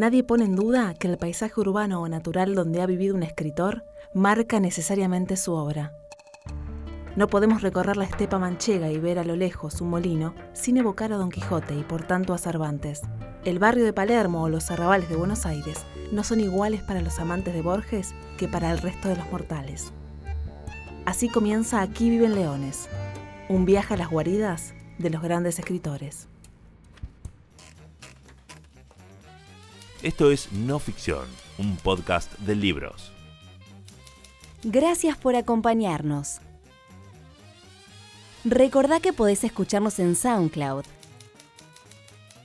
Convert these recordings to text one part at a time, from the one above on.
Nadie pone en duda que el paisaje urbano o natural donde ha vivido un escritor marca necesariamente su obra. No podemos recorrer la estepa manchega y ver a lo lejos un molino sin evocar a Don Quijote y por tanto a Cervantes. El barrio de Palermo o los arrabales de Buenos Aires no son iguales para los amantes de Borges que para el resto de los mortales. Así comienza Aquí viven leones, un viaje a las guaridas de los grandes escritores. Esto es No Ficción, un podcast de libros. Gracias por acompañarnos. Recordá que podés escucharnos en SoundCloud.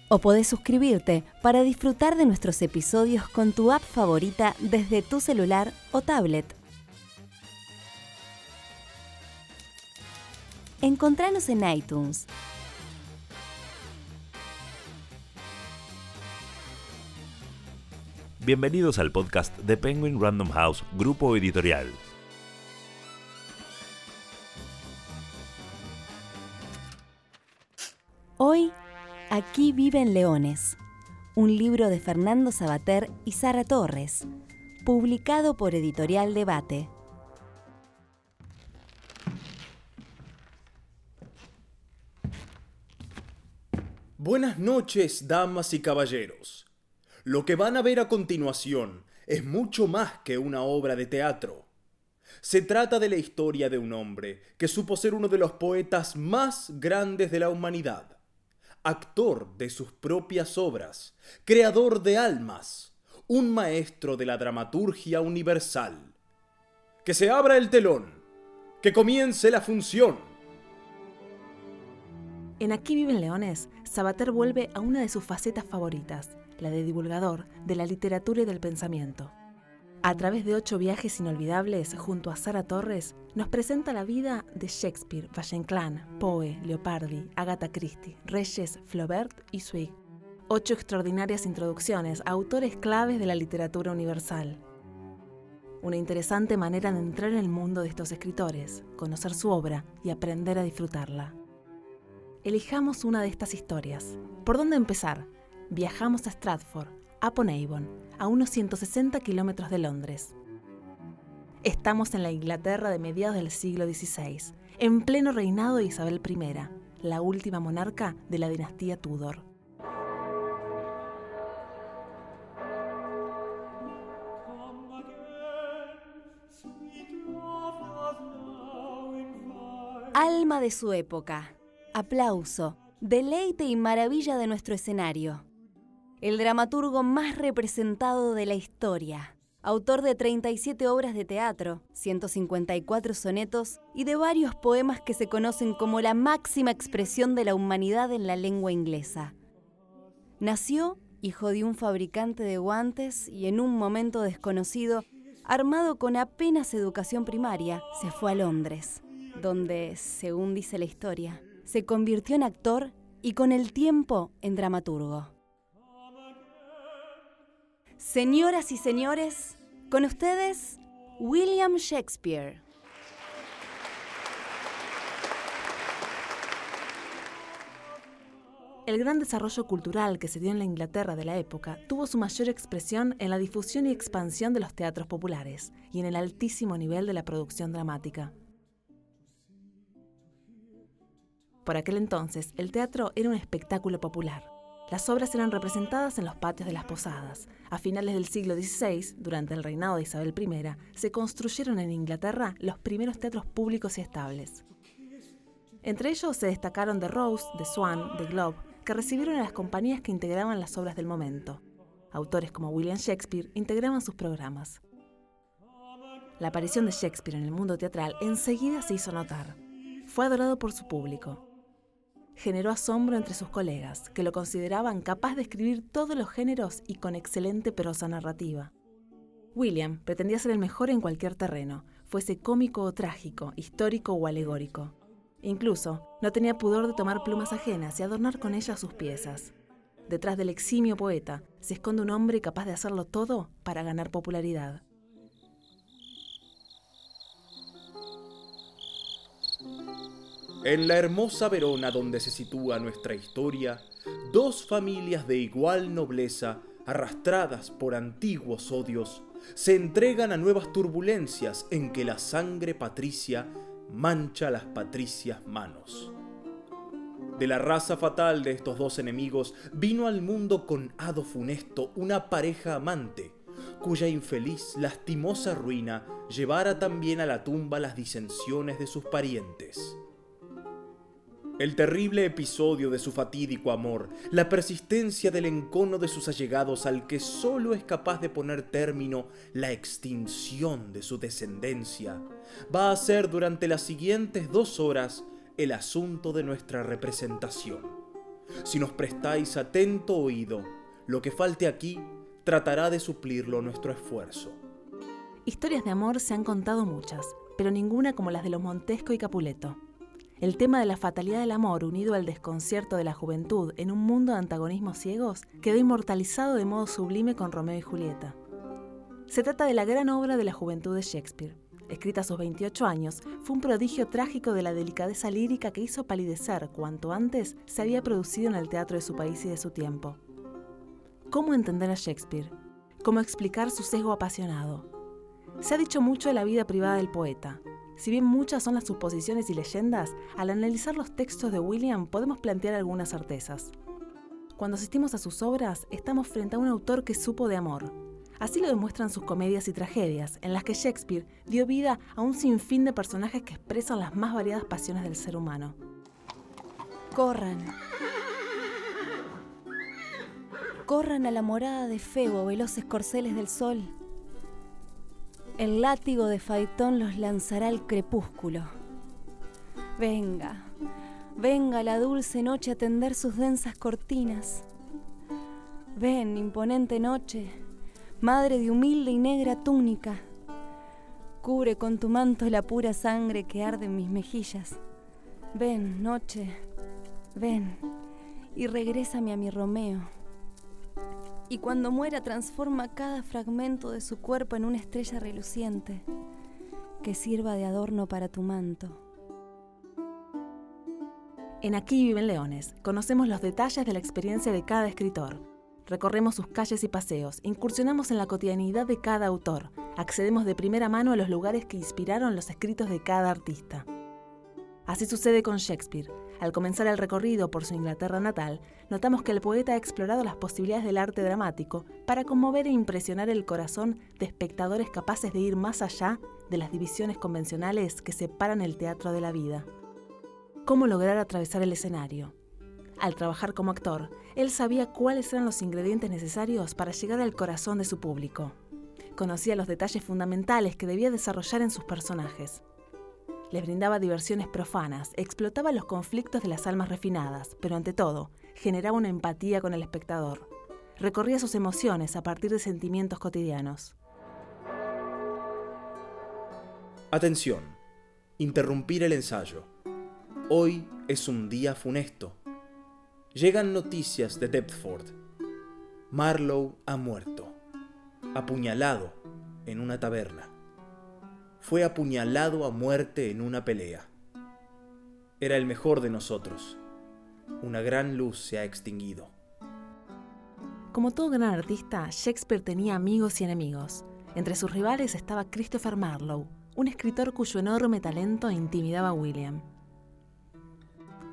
O podés suscribirte para disfrutar de nuestros episodios con tu app favorita desde tu celular o tablet. Encontranos en iTunes, Bienvenidos al podcast de Penguin Random House, grupo editorial. Hoy, Aquí viven leones, un libro de Fernando Sabater y Sara Torres, publicado por Editorial Debate. Buenas noches, damas y caballeros. Lo que van a ver a continuación es mucho más que una obra de teatro. Se trata de la historia de un hombre que supo ser uno de los poetas más grandes de la humanidad, actor de sus propias obras, creador de almas, un maestro de la dramaturgia universal. Que se abra el telón, que comience la función. En Aquí viven leones, Sabater vuelve a una de sus facetas favoritas, la de divulgador de la literatura y del pensamiento. A través de ocho viajes inolvidables junto a Sara Torres, nos presenta la vida de Shakespeare, Valle-Inclán, Poe, Leopardi, Agatha Christie, Reyes, Flaubert y Swig. Ocho extraordinarias introducciones a autores claves de la literatura universal. Una interesante manera de entrar en el mundo de estos escritores, conocer su obra y aprender a disfrutarla. Elijamos una de estas historias. ¿Por dónde empezar? Viajamos a Stratford, Upon Avon, a unos 160 kilómetros de Londres. Estamos en la Inglaterra de mediados del siglo XVI, en pleno reinado de Isabel I, la última monarca de la dinastía Tudor. Alma de su época. Aplauso, deleite y maravilla de nuestro escenario. El dramaturgo más representado de la historia. Autor de 37 obras de teatro, 154 sonetos y de varios poemas que se conocen como la máxima expresión de la humanidad en la lengua inglesa. Nació hijo de un fabricante de guantes y en un momento desconocido, armado con apenas educación primaria, se fue a Londres, donde, según dice la historia, se convirtió en actor y con el tiempo en dramaturgo. Señoras y señores, con ustedes, William Shakespeare. El gran desarrollo cultural que se dio en la Inglaterra de la época tuvo su mayor expresión en la difusión y expansión de los teatros populares y en el altísimo nivel de la producción dramática. Por aquel entonces, el teatro era un espectáculo popular. Las obras eran representadas en los patios de las posadas. A finales del siglo XVI, durante el reinado de Isabel I, se construyeron en Inglaterra los primeros teatros públicos y estables. Entre ellos se destacaron The Rose, The Swan, The Globe, que recibieron a las compañías que integraban las obras del momento. Autores como William Shakespeare integraban sus programas. La aparición de Shakespeare en el mundo teatral enseguida se hizo notar. Fue adorado por su público. Generó asombro entre sus colegas, que lo consideraban capaz de escribir todos los géneros y con excelente prosa narrativa. William pretendía ser el mejor en cualquier terreno, fuese cómico o trágico, histórico o alegórico. Incluso no tenía pudor de tomar plumas ajenas y adornar con ellas sus piezas. Detrás del eximio poeta se esconde un hombre capaz de hacerlo todo para ganar popularidad. En la hermosa Verona donde se sitúa nuestra historia, dos familias de igual nobleza arrastradas por antiguos odios, se entregan a nuevas turbulencias en que la sangre patricia mancha las patricias manos. De la raza fatal de estos dos enemigos vino al mundo con hado funesto una pareja amante, cuya infeliz, lastimosa ruina llevara también a la tumba las disensiones de sus parientes. El terrible episodio de su fatídico amor, la persistencia del encono de sus allegados al que solo es capaz de poner término la extinción de su descendencia, va a ser durante las siguientes dos horas el asunto de nuestra representación. Si nos prestáis atento oído, lo que falte aquí tratará de suplirlo nuestro esfuerzo. Historias de amor se han contado muchas, pero ninguna como las de los Montesco y Capuleto. El tema de la fatalidad del amor unido al desconcierto de la juventud en un mundo de antagonismos ciegos quedó inmortalizado de modo sublime con Romeo y Julieta. Se trata de la gran obra de la juventud de Shakespeare. Escrita a sus 28 años, fue un prodigio trágico de la delicadeza lírica que hizo palidecer cuanto antes se había producido en el teatro de su país y de su tiempo. ¿Cómo entender a Shakespeare? ¿Cómo explicar su sesgo apasionado? Se ha dicho mucho de la vida privada del poeta, si bien muchas son las suposiciones y leyendas, al analizar los textos de William podemos plantear algunas certezas. Cuando asistimos a sus obras, estamos frente a un autor que supo de amor. Así lo demuestran sus comedias y tragedias, en las que Shakespeare dio vida a un sinfín de personajes que expresan las más variadas pasiones del ser humano. Corran. Corran a la morada de Febo, veloces corceles del sol. El látigo de Faitón los lanzará al crepúsculo. Venga, venga la dulce noche a tender sus densas cortinas. Ven, imponente noche, madre de humilde y negra túnica. Cubre con tu manto la pura sangre que arde en mis mejillas. Ven, noche, ven, y regrésame a mi Romeo y cuando muera transforma cada fragmento de su cuerpo en una estrella reluciente que sirva de adorno para tu manto. En Aquí viven leones, conocemos los detalles de la experiencia de cada escritor. Recorremos sus calles y paseos, incursionamos en la cotidianidad de cada autor, accedemos de primera mano a los lugares que inspiraron los escritos de cada artista. Así sucede con Shakespeare, al comenzar el recorrido por su Inglaterra natal, notamos que el poeta ha explorado las posibilidades del arte dramático para conmover e impresionar el corazón de espectadores capaces de ir más allá de las divisiones convencionales que separan el teatro de la vida. ¿Cómo lograr atravesar el escenario? Al trabajar como actor, él sabía cuáles eran los ingredientes necesarios para llegar al corazón de su público. Conocía los detalles fundamentales que debía desarrollar en sus personajes les brindaba diversiones profanas, explotaba los conflictos de las almas refinadas, pero ante todo, generaba una empatía con el espectador. Recorría sus emociones a partir de sentimientos cotidianos. Atención, interrumpir el ensayo. Hoy es un día funesto. Llegan noticias de Deptford. Marlowe ha muerto, apuñalado en una taberna fue apuñalado a muerte en una pelea. Era el mejor de nosotros. Una gran luz se ha extinguido. Como todo gran artista, Shakespeare tenía amigos y enemigos. Entre sus rivales estaba Christopher Marlowe, un escritor cuyo enorme talento intimidaba a William.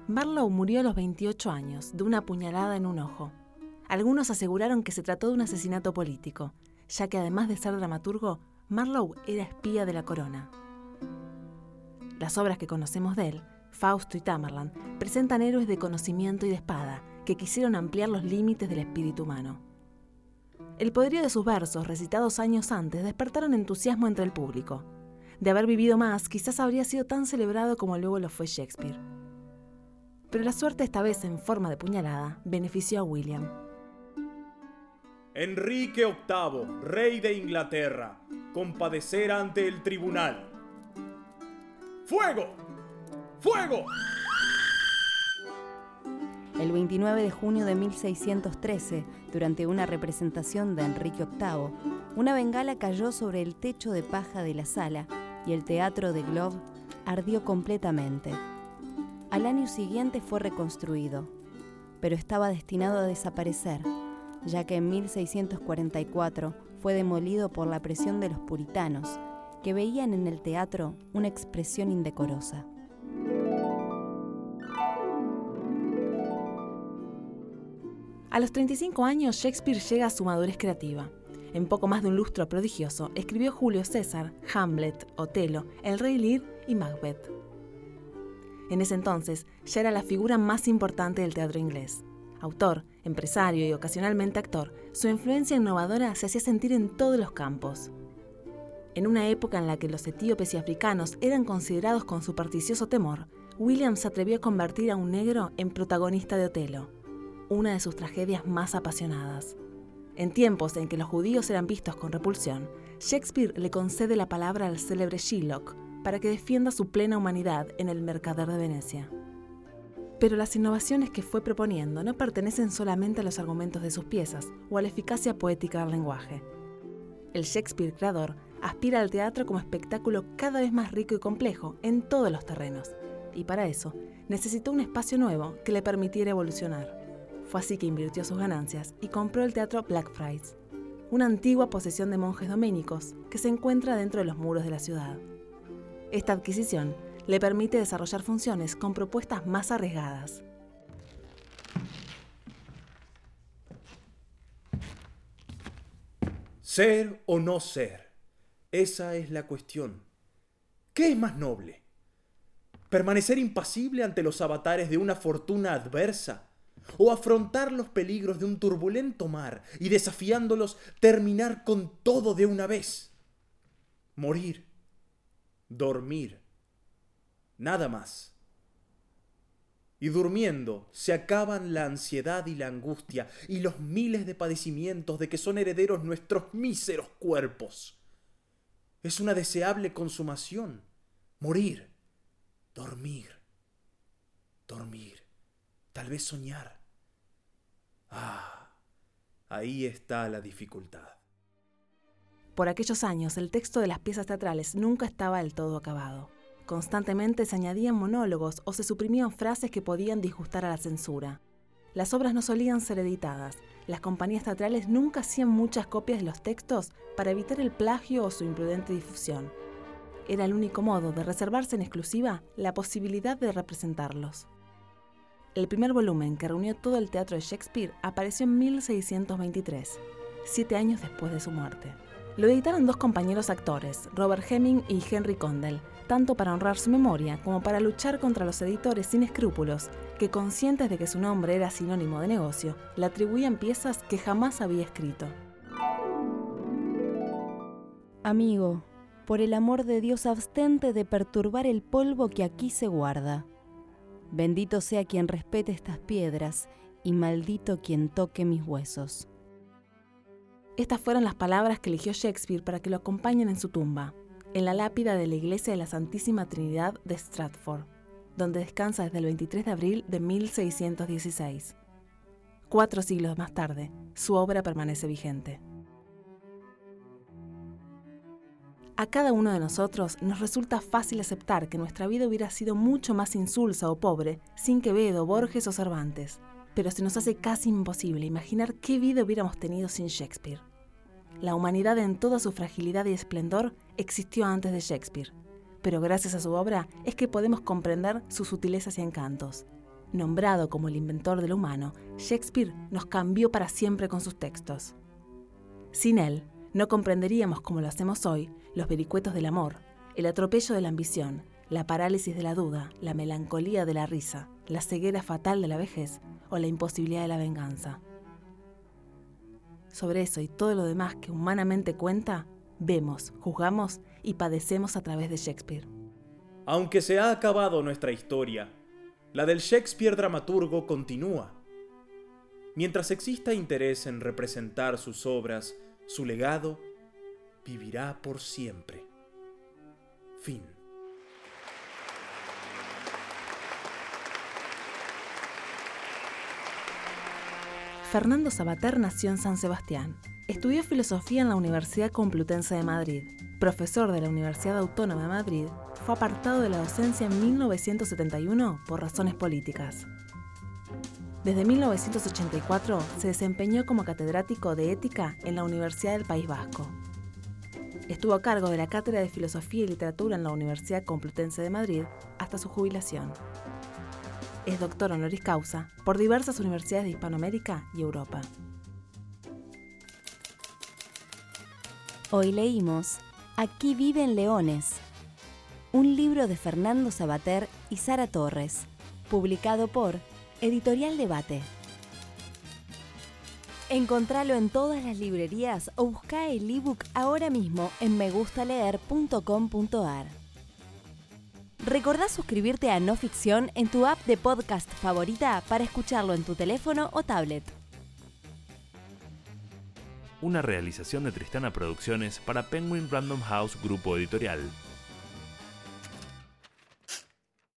Marlowe murió a los 28 años, de una puñalada en un ojo. Algunos aseguraron que se trató de un asesinato político, ya que además de ser dramaturgo, Marlowe era espía de la corona. Las obras que conocemos de él, Fausto y Tamerlane, presentan héroes de conocimiento y de espada que quisieron ampliar los límites del espíritu humano. El poderío de sus versos, recitados años antes, despertaron entusiasmo entre el público. De haber vivido más, quizás habría sido tan celebrado como luego lo fue Shakespeare. Pero la suerte, esta vez en forma de puñalada, benefició a William. Enrique VIII, rey de Inglaterra, compadecer ante el tribunal. ¡Fuego! ¡Fuego! El 29 de junio de 1613, durante una representación de Enrique VIII, una bengala cayó sobre el techo de paja de la sala y el teatro de Globe ardió completamente. Al año siguiente fue reconstruido, pero estaba destinado a desaparecer ya que en 1644 fue demolido por la presión de los puritanos, que veían en el teatro una expresión indecorosa. A los 35 años, Shakespeare llega a su madurez creativa. En poco más de un lustro prodigioso, escribió Julio César, Hamlet, Otelo, El Rey Lear y Macbeth. En ese entonces, ya era la figura más importante del teatro inglés. Autor, empresario y ocasionalmente actor, su influencia innovadora se hacía sentir en todos los campos. En una época en la que los etíopes y africanos eran considerados con supersticioso temor, William se atrevió a convertir a un negro en protagonista de Otelo, una de sus tragedias más apasionadas. En tiempos en que los judíos eran vistos con repulsión, Shakespeare le concede la palabra al célebre Shylock para que defienda su plena humanidad en el Mercader de Venecia. Pero las innovaciones que fue proponiendo no pertenecen solamente a los argumentos de sus piezas o a la eficacia poética del lenguaje. El Shakespeare creador aspira al teatro como espectáculo cada vez más rico y complejo en todos los terrenos, y para eso necesitó un espacio nuevo que le permitiera evolucionar. Fue así que invirtió sus ganancias y compró el teatro Blackfriars, una antigua posesión de monjes doménicos que se encuentra dentro de los muros de la ciudad. Esta adquisición le permite desarrollar funciones con propuestas más arriesgadas. Ser o no ser, esa es la cuestión. ¿Qué es más noble? ¿Permanecer impasible ante los avatares de una fortuna adversa? ¿O afrontar los peligros de un turbulento mar y desafiándolos terminar con todo de una vez? Morir, dormir, nada más. Y durmiendo se acaban la ansiedad y la angustia y los miles de padecimientos de que son herederos nuestros míseros cuerpos. Es una deseable consumación. Morir, dormir, dormir, tal vez soñar. Ah, ahí está la dificultad. Por aquellos años, el texto de las piezas teatrales nunca estaba del todo acabado. Constantemente se añadían monólogos o se suprimían frases que podían disgustar a la censura. Las obras no solían ser editadas. Las compañías teatrales nunca hacían muchas copias de los textos para evitar el plagio o su imprudente difusión. Era el único modo de reservarse en exclusiva la posibilidad de representarlos. El primer volumen que reunió todo el teatro de Shakespeare apareció en 1623, siete años después de su muerte. Lo editaron dos compañeros actores, Robert Hemming y Henry Condell, tanto para honrar su memoria como para luchar contra los editores sin escrúpulos, que conscientes de que su nombre era sinónimo de negocio, le atribuían piezas que jamás había escrito. Amigo, por el amor de Dios abstente de perturbar el polvo que aquí se guarda. Bendito sea quien respete estas piedras y maldito quien toque mis huesos. Estas fueron las palabras que eligió Shakespeare para que lo acompañen en su tumba, en la lápida de la iglesia de la Santísima Trinidad de Stratford, donde descansa desde el 23 de abril de 1616. Cuatro siglos más tarde, su obra permanece vigente. A cada uno de nosotros nos resulta fácil aceptar que nuestra vida hubiera sido mucho más insulsa o pobre sin Quevedo, Borges o Cervantes, pero se nos hace casi imposible imaginar qué vida hubiéramos tenido sin Shakespeare. La humanidad en toda su fragilidad y esplendor existió antes de Shakespeare, pero gracias a su obra es que podemos comprender sus sutilezas y encantos. Nombrado como el inventor de lo humano, Shakespeare nos cambió para siempre con sus textos. Sin él, no comprenderíamos como lo hacemos hoy los vericuetos del amor, el atropello de la ambición, la parálisis de la duda, la melancolía de la risa, la ceguera fatal de la vejez o la imposibilidad de la venganza. Sobre eso y todo lo demás que humanamente cuenta, vemos, juzgamos y padecemos a través de Shakespeare. Aunque se ha acabado nuestra historia, la del Shakespeare dramaturgo continúa. Mientras exista interés en representar sus obras, su legado vivirá por siempre. Fin. Fernando Sabater nació en San Sebastián. Estudió filosofía en la Universidad Complutense de Madrid. Profesor de la Universidad Autónoma de Madrid, fue apartado de la docencia en 1971 por razones políticas. Desde 1984 se desempeñó como catedrático de ética en la Universidad del País Vasco. Estuvo a cargo de la Cátedra de Filosofía y Literatura en la Universidad Complutense de Madrid hasta su jubilación. Es doctor honoris causa por diversas universidades de Hispanoamérica y Europa. Hoy leímos Aquí viven leones, un libro de Fernando Sabater y Sara Torres, publicado por Editorial Debate. Encontralo en todas las librerías o busca el ebook ahora mismo en megustaleer.com.ar. Recordá suscribirte a No Ficción en tu app de podcast favorita para escucharlo en tu teléfono o tablet. Una realización de Tristana Producciones para Penguin Random House Grupo Editorial.